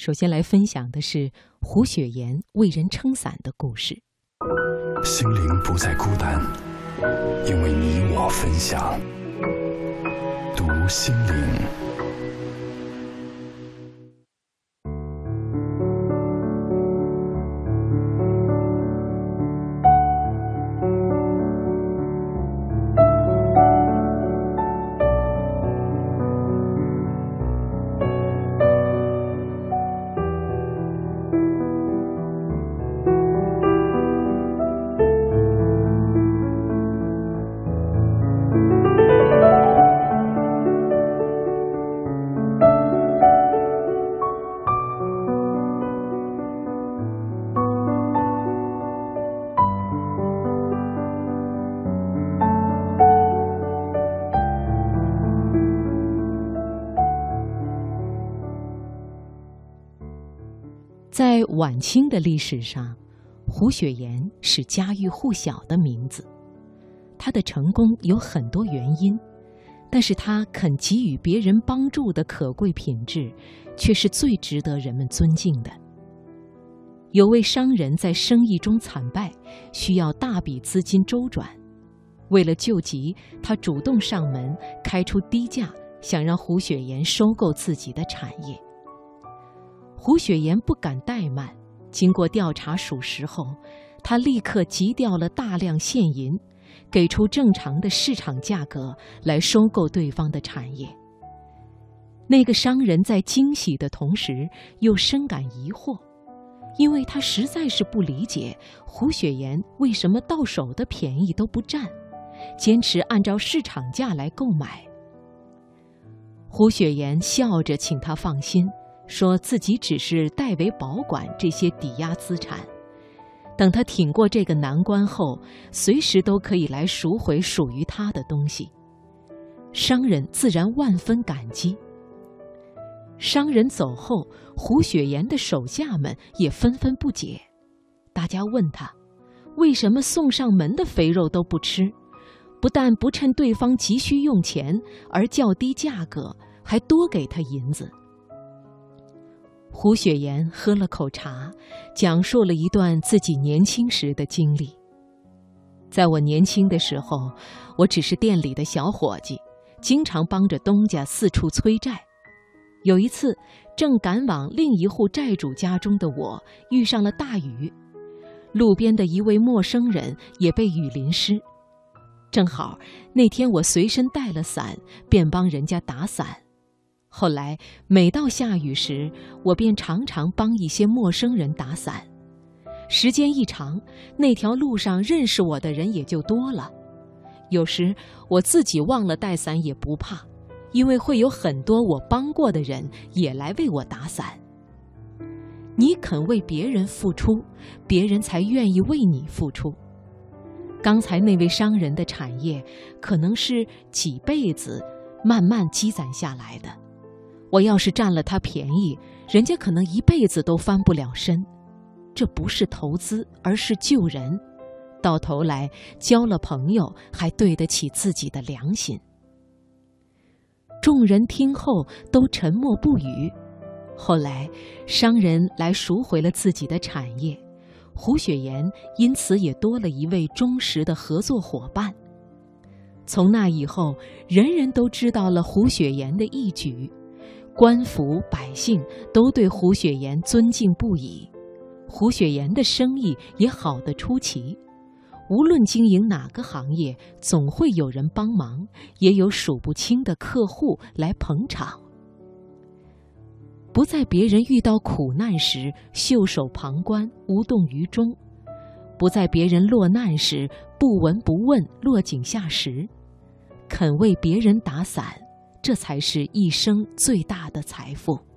首先来分享的是胡雪岩为人撑伞的故事。心灵不再孤单，因为你我分享。读心灵。在晚清的历史上，胡雪岩是家喻户晓的名字。他的成功有很多原因，但是他肯给予别人帮助的可贵品质，却是最值得人们尊敬的。有位商人在生意中惨败，需要大笔资金周转，为了救急，他主动上门，开出低价，想让胡雪岩收购自己的产业。胡雪岩不敢怠慢，经过调查属实后，他立刻急调了大量现银，给出正常的市场价格来收购对方的产业。那个商人在惊喜的同时又深感疑惑，因为他实在是不理解胡雪岩为什么到手的便宜都不占，坚持按照市场价来购买。胡雪岩笑着请他放心。说自己只是代为保管这些抵押资产，等他挺过这个难关后，随时都可以来赎回属于他的东西。商人自然万分感激。商人走后，胡雪岩的手下们也纷纷不解，大家问他，为什么送上门的肥肉都不吃，不但不趁对方急需用钱而较低价格，还多给他银子。胡雪岩喝了口茶，讲述了一段自己年轻时的经历。在我年轻的时候，我只是店里的小伙计，经常帮着东家四处催债。有一次，正赶往另一户债主家中的我，遇上了大雨，路边的一位陌生人也被雨淋湿。正好那天我随身带了伞，便帮人家打伞。后来，每到下雨时，我便常常帮一些陌生人打伞。时间一长，那条路上认识我的人也就多了。有时我自己忘了带伞也不怕，因为会有很多我帮过的人也来为我打伞。你肯为别人付出，别人才愿意为你付出。刚才那位商人的产业，可能是几辈子慢慢积攒下来的。我要是占了他便宜，人家可能一辈子都翻不了身。这不是投资，而是救人。到头来交了朋友，还对得起自己的良心。众人听后都沉默不语。后来，商人来赎回了自己的产业，胡雪岩因此也多了一位忠实的合作伙伴。从那以后，人人都知道了胡雪岩的义举。官府百姓都对胡雪岩尊敬不已，胡雪岩的生意也好得出奇。无论经营哪个行业，总会有人帮忙，也有数不清的客户来捧场。不在别人遇到苦难时袖手旁观、无动于衷，不在别人落难时不闻不问、落井下石，肯为别人打伞。这才是一生最大的财富。